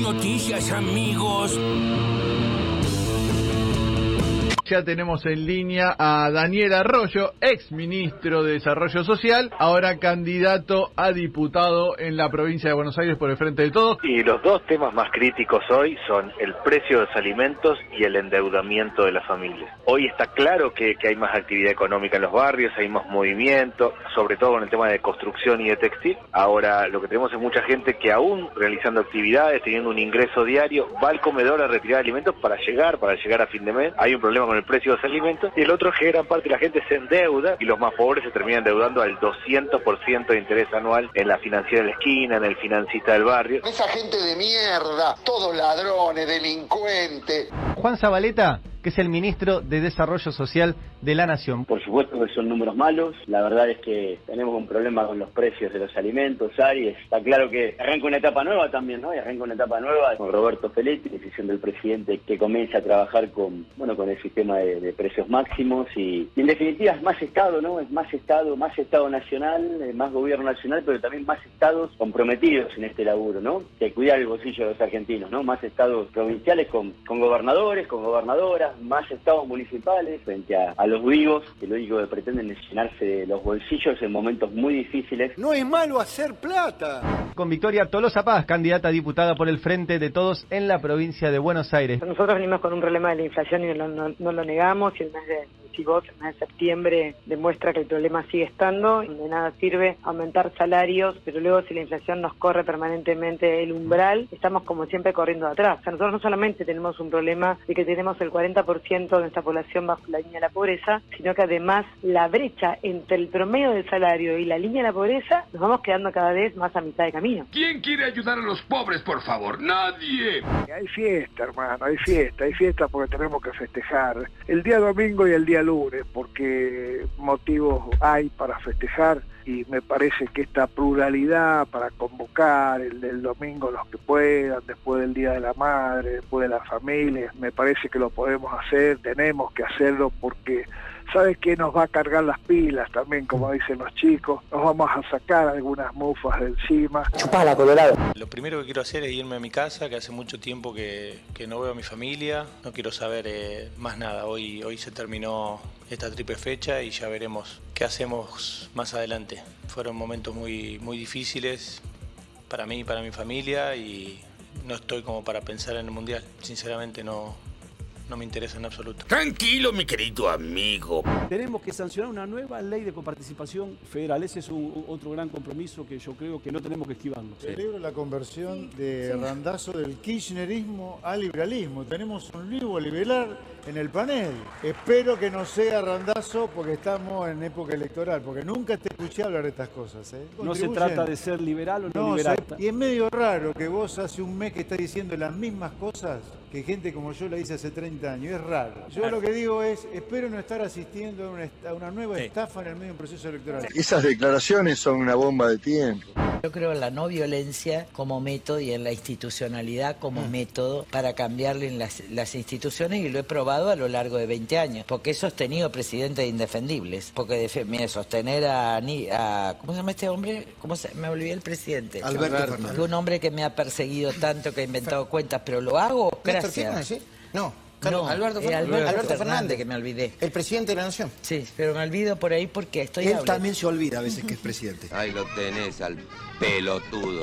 noticias, amigos. Ya tenemos en línea a Daniel Arroyo, ex ministro de Desarrollo Social, ahora candidato a diputado en la provincia de Buenos Aires por el Frente de Todos. Y los dos temas más críticos hoy son el precio de los alimentos y el endeudamiento de las familias. Hoy está claro que, hay más actividad económica en los barrios, hay más movimiento, sobre todo en el tema de construcción y de textil. Ahora lo que tenemos es mucha gente que aún realizando actividades, teniendo un ingreso diario, va al comedor a retirar alimentos para llegar, para llegar a fin de mes. Hay un problema con el precio de los alimentos, y el otro es que gran parte de la gente se endeuda y los más pobres se terminan endeudando al 200% de interés anual en la financiera de la esquina, en el financista del barrio. Esa gente de mierda, todos ladrones, delincuentes. Juan Zabaleta que es el ministro de Desarrollo Social de la Nación. Por supuesto que son números malos, la verdad es que tenemos un problema con los precios de los alimentos, Aries. Está claro que arranca una etapa nueva también, ¿no? Y arranca una etapa nueva con Roberto Feletti, decisión del presidente que comienza a trabajar con, bueno, con el sistema de, precios máximos y, en definitiva es más Estado, ¿no? Es más Estado, más Estado nacional, eh, más gobierno nacional, pero también más Estados comprometidos en este laburo, ¿no? Que cuidar el bolsillo de los argentinos, ¿no? Más Estados provinciales con gobernadores, con gobernadoras, más estados municipales frente a, los vivos, que lo único que pretenden es llenarse de los bolsillos en momentos muy difíciles. No es malo hacer plata. Con Victoria Tolosa Paz, candidata a diputada por el Frente de Todos en la provincia de Buenos Aires. Nosotros venimos con un problema de la inflación y no, lo negamos y el mes de si vos el mes de septiembre demuestra que el problema sigue estando, de nada sirve aumentar salarios, pero luego si la inflación nos corre permanentemente el umbral, estamos como siempre corriendo atrás. O sea, nosotros no solamente tenemos un problema de que tenemos el 40% de nuestra población bajo la línea de la pobreza, sino que además la brecha entre el promedio del salario y la línea de la pobreza nos vamos quedando cada vez más a mitad de camino. ¿Quién quiere ayudar a los pobres, por favor? Nadie. Hay fiesta, hermano, hay fiesta, hay fiesta porque tenemos que festejar el día domingo y el día lunes, porque motivos hay para festejar y me parece que esta pluralidad para convocar el del domingo los que puedan, después del Día de la Madre, después de las familias, me parece que lo podemos hacer, tenemos que hacerlo porque ¿sabes qué? Nos va a cargar las pilas también, como dicen los chicos. Nos vamos a sacar algunas mufas de encima. Chupala, Colorado. Lo primero que quiero hacer es irme a mi casa, que hace mucho tiempo que, no veo a mi familia. No quiero saber eh, más nada. Hoy, hoy se terminó esta triple fecha y ya veremos qué hacemos más adelante. Fueron momentos muy, muy difíciles para mí y para mi familia y no estoy como para pensar en el Mundial. Sinceramente no, no me interesa en absoluto. Tranquilo, mi querido amigo. Tenemos que sancionar una nueva ley de coparticipación federal. Ese es otro gran compromiso que yo creo que no tenemos que esquivarlo. Celebro la conversión de Randazo del kirchnerismo al liberalismo. Tenemos un nuevo liberal en el panel. Espero que no sea Randazo porque estamos en época electoral, porque nunca te escuché hablar de estas cosas. ¿eh? No se trata de ser liberal o no, liberal. y es medio raro que vos hace un mes que estás diciendo las mismas cosas que gente como yo la hice hace 30 años. Es raro. Yo lo que digo es, espero no estar asistiendo a una, nueva estafa en el medio de un proceso electoral. Esas declaraciones son una bomba de tiempo. Yo creo en la no violencia como método y en la institucionalidad como mm. método para cambiarle las, las instituciones y lo he probado a lo largo de 20 años, porque he sostenido presidentes indefendibles, porque mire, sostener a, a, ¿cómo se llama este hombre? ¿Cómo se, me olvidé el presidente? Alberto Fernández. Un hombre que me ha perseguido tanto que ha inventado cuentas, pero lo hago gracias. No. Carlos, Alberto, eh, Alberto, Fernández, que me olvidé. El presidente de la Nación. Sí, pero me olvido por ahí porque estoy... Él también se olvida a veces que es presidente. Ahí lo tenés al pelotudo.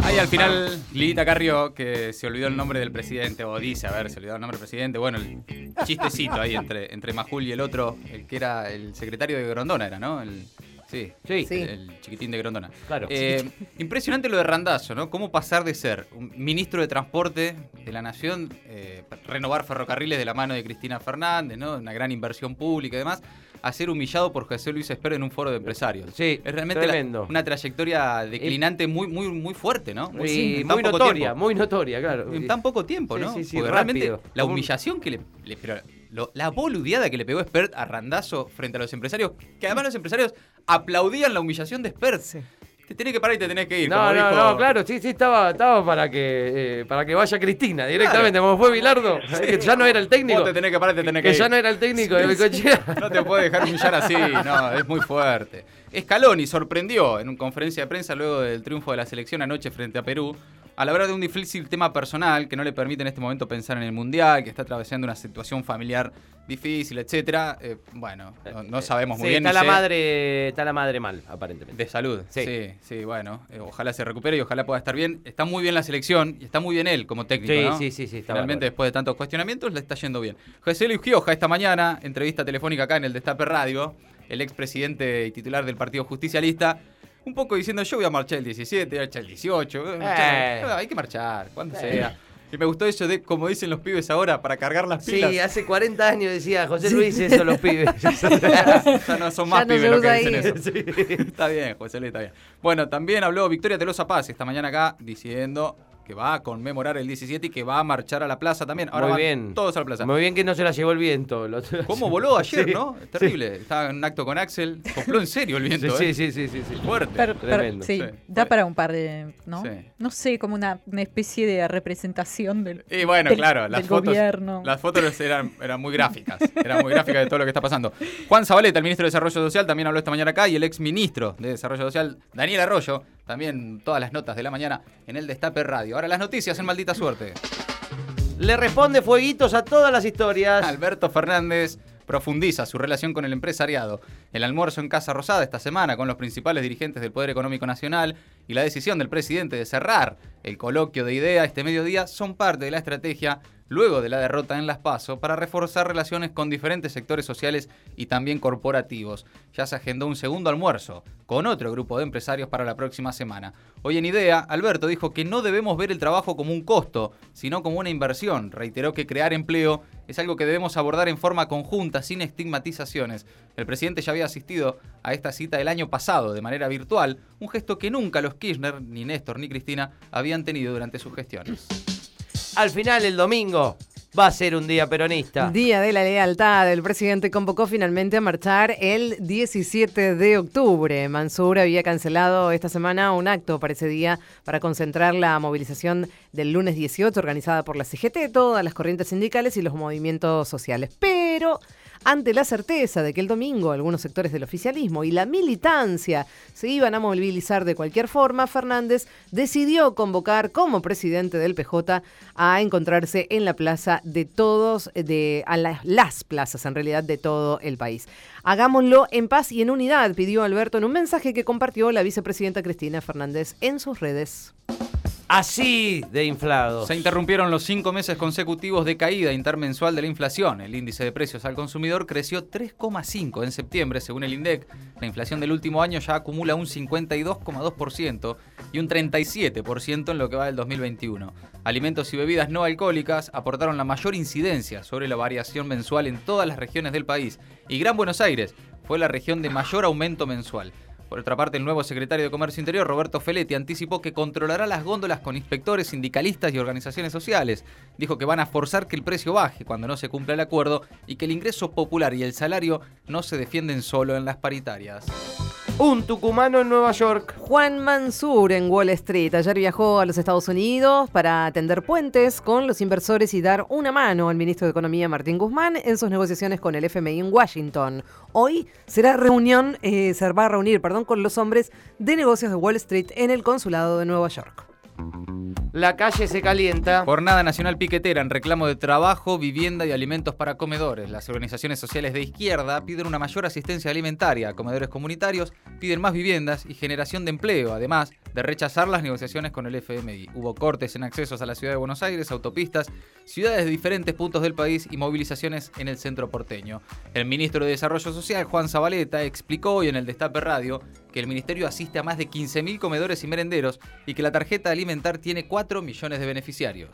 Ahí al final, Lilita Carrió, que se olvidó el nombre del presidente, o dice, a ver, se olvidó el nombre del presidente. Bueno, el chistecito ahí entre, entre Majul y el otro, el que era el secretario de Grondona, era, ¿no? El, Sí, sí, El, chiquitín de Grondona. Claro. Eh, impresionante lo de Randazo, ¿no? Cómo pasar de ser un ministro de Transporte de la Nación, eh, renovar ferrocarriles de la mano de Cristina Fernández, ¿no? Una gran inversión pública y demás, a ser humillado por José Luis Espero en un foro de empresarios. Sí, es realmente una trayectoria declinante muy, muy, muy fuerte, ¿no? Muy, muy notoria, muy notoria, claro. En tan poco tiempo, ¿no? Sí, sí, Porque realmente la humillación que le, la boludeada que le pegó Spert a Randazo frente a los empresarios, que además los empresarios aplaudían la humillación de Spert. Te tenés que parar y te tenés que ir. No, no, dijo- no, claro, sí, sí, estaba, estaba para que eh, para que vaya Cristina directamente, como fue Bilardo, que ya no era el técnico. Vos te tenés que parar y te tenés que, que ya ir. no era el técnico de Bengochea. No te puede dejar humillar así, no, es muy fuerte. Scaloni sorprendió en una conferencia de prensa luego del triunfo de la selección anoche frente a Perú al hablar de un difícil tema personal que no le permite en este momento pensar en el mundial, que está atravesando una situación familiar difícil, etcétera. Eh, bueno, no, no sabemos muy Sí, bien. está la sé. madre, está la madre mal, aparentemente. De salud, Sí. sí, sí, bueno, eh, ojalá se recupere y ojalá pueda estar bien. Está muy bien la selección y está muy bien él como técnico, Sí, ¿no? sí, sí, sí, está Realmente después de tantos cuestionamientos le está yendo bien. José Luis Gioja esta mañana, entrevista telefónica acá en el Destape Radio, el expresidente y titular del Partido Justicialista, un poco diciendo yo voy a marchar el 17, voy a marchar el 18, voy a marchar- Eh. Hay que marchar, cuando Eh. sea. Y me gustó eso de, como dicen los pibes ahora, para cargar las pilas. Sí, hace 40 años decía José Luis eso los pibes. ya no son más Ya no pibes los que dicen ahí. eso. Está bien, José Luis, está bien. Bueno, también habló Victoria Telosa Paz esta mañana acá diciendo que va a conmemorar el 17 y que va a marchar a la plaza también. Ahora Muy van bien. todos a la plaza. Muy bien que no se la llevó el viento. ¿Cómo voló ayer, Sí, no? Es terrible. Estaba en un acto con Axel. Sopló en serio el viento, Sí, ¿eh? sí, sí, sí, sí. Fuerte. Pero- pero- Tremendo. sí, Sí. da para un par de, ¿no? Sí. No sé, como una, una especie de representación del, Y bueno, del- claro, las del fotos, gobierno. las fotos eran, eran muy gráficas. Eran muy gráficas de todo lo que está pasando. Juan Zabaleta, el ministro de Desarrollo Social, también habló esta mañana acá. Y el ex ministro de Desarrollo Social, Daniel Arroyo, también todas las notas de la mañana en el Destape Radio. Ahora las noticias en maldita suerte. Le responde fueguitos a todas las historias. Alberto Fernández profundiza su relación con el empresariado. El almuerzo en Casa Rosada esta semana con los principales dirigentes del Poder Económico Nacional y la decisión del presidente de cerrar el coloquio de idea este mediodía son parte de la estrategia luego de la derrota en Las Paso para reforzar relaciones con diferentes sectores sociales y también corporativos. Ya se agendó un segundo almuerzo con otro grupo de empresarios para la próxima semana. Hoy en Idea, Alberto dijo que no debemos ver el trabajo como un costo, sino como una inversión. Reiteró que crear empleo es algo que debemos abordar en forma conjunta, sin estigmatizaciones. El presidente ya había asistido a esta cita el año pasado de manera virtual, un gesto que nunca los Kirchner, ni Néstor, ni Cristina habían tenido durante sus gestiones. Al final, el domingo, va a ser un día peronista. Día de la lealtad. El presidente convocó finalmente a marchar el 17 de octubre. Mansur había cancelado esta semana un acto para ese día para concentrar la movilización del lunes 18 organizada por la CGT, todas las corrientes sindicales y los movimientos sociales. Pero ante la certeza de que el domingo algunos sectores del oficialismo y la militancia se iban a movilizar de cualquier forma, Fernández decidió convocar como presidente del PJ a encontrarse en la plaza de todos, de a la- las plazas en realidad de todo el país. Hagámoslo en paz y en unidad, pidió Alberto en un mensaje que compartió la vicepresidenta Cristina Fernández en sus redes. Así de inflado. Se interrumpieron los cinco meses consecutivos de caída intermensual de la inflación. El índice de precios al consumidor creció 3,5 en septiembre, según el INDEC. La inflación del último año ya acumula un 52,2% y un 37% en lo que va del 2021. Alimentos y bebidas no alcohólicas aportaron la mayor incidencia sobre la variación mensual en todas las regiones del país. Y Gran Buenos Aires fue la región de mayor aumento mensual. Por otra parte, el nuevo secretario de Comercio Interior, Roberto Feletti, anticipó que controlará las góndolas con inspectores, sindicalistas y organizaciones sociales. Dijo que van a forzar que el precio baje cuando no se cumpla el acuerdo y que el ingreso popular y el salario no se defienden solo en las paritarias. Un tucumano en Nueva York. Juan Mansur en Wall Street. Ayer viajó a los Estados Unidos para atender puentes con los inversores y dar una mano al ministro de Economía Martín Guzmán en sus negociaciones con el FMI en Washington. Hoy será reunión, eh, se va a reunir, perdón, con los hombres de negocios de Wall Street en el consulado de Nueva York. La calle se calienta. Jornada Nacional Piquetera en reclamo de trabajo, vivienda y alimentos para comedores. Las organizaciones sociales de izquierda piden una mayor asistencia alimentaria comedores comunitarios, piden más viviendas y generación de empleo, además de rechazar las negociaciones con el FMI. Hubo cortes en accesos a la ciudad de Buenos Aires, autopistas, ciudades de diferentes puntos del país y movilizaciones en el centro porteño. El ministro de Desarrollo Social, Juan Zabaleta, explicó hoy en el Destape Radio que el ministerio asiste a más de 15.000 comedores y merenderos y que la tarjeta alimentar tiene 4 millones de beneficiarios.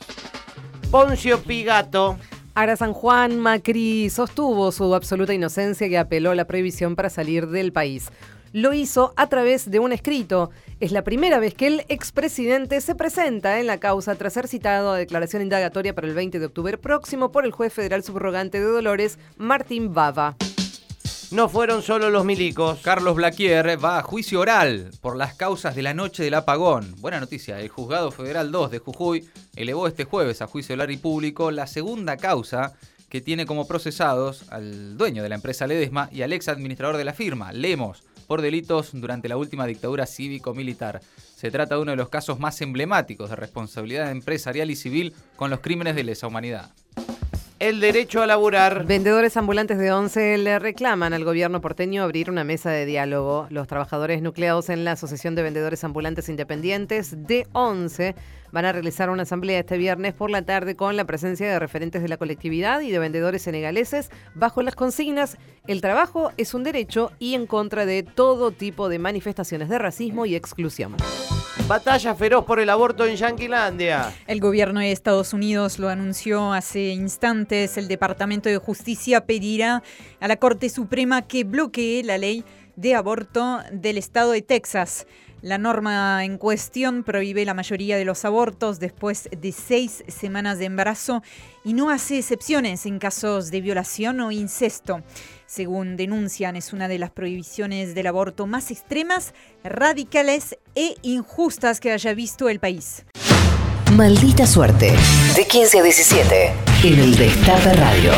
Poncio Pigato. Ara San Juan Macri sostuvo su absoluta inocencia y apeló a la prohibición para salir del país. Lo hizo a través de un escrito. Es la primera vez que el expresidente se presenta en la causa tras ser citado a declaración indagatoria para el 20 de octubre próximo por el juez federal subrogante de Dolores, Martín Bava. No fueron solo los milicos. Carlos Blaquier va a juicio oral por las causas de la noche del apagón. Buena noticia, el Juzgado Federal 2 de Jujuy elevó este jueves a juicio oral y público la segunda causa que tiene como procesados al dueño de la empresa Ledesma y al ex administrador de la firma, Lemos, por delitos durante la última dictadura cívico-militar. Se trata de uno de los casos más emblemáticos de responsabilidad empresarial y civil con los crímenes de lesa humanidad. El derecho a laburar. Vendedores ambulantes de ONCE le reclaman al gobierno porteño abrir una mesa de diálogo. Los trabajadores nucleados en la Asociación de Vendedores Ambulantes Independientes de ONCE van a realizar una asamblea este viernes por la tarde con la presencia de referentes de la colectividad y de vendedores senegaleses bajo las consignas El trabajo es un derecho y en contra de todo tipo de manifestaciones de racismo y exclusión. Batalla feroz por el aborto en Yanquilandia. El gobierno de Estados Unidos lo anunció hace instantes. El Departamento de Justicia pedirá a la Corte Suprema que bloquee la ley de aborto del estado de Texas. La norma en cuestión prohíbe la mayoría de los abortos después de seis semanas de embarazo y no hace excepciones en casos de violación o incesto. Según denuncian, es una de las prohibiciones del aborto más extremas, radicales e injustas que haya visto el país. Maldita suerte. De 15 a 17. En el Destape Radio.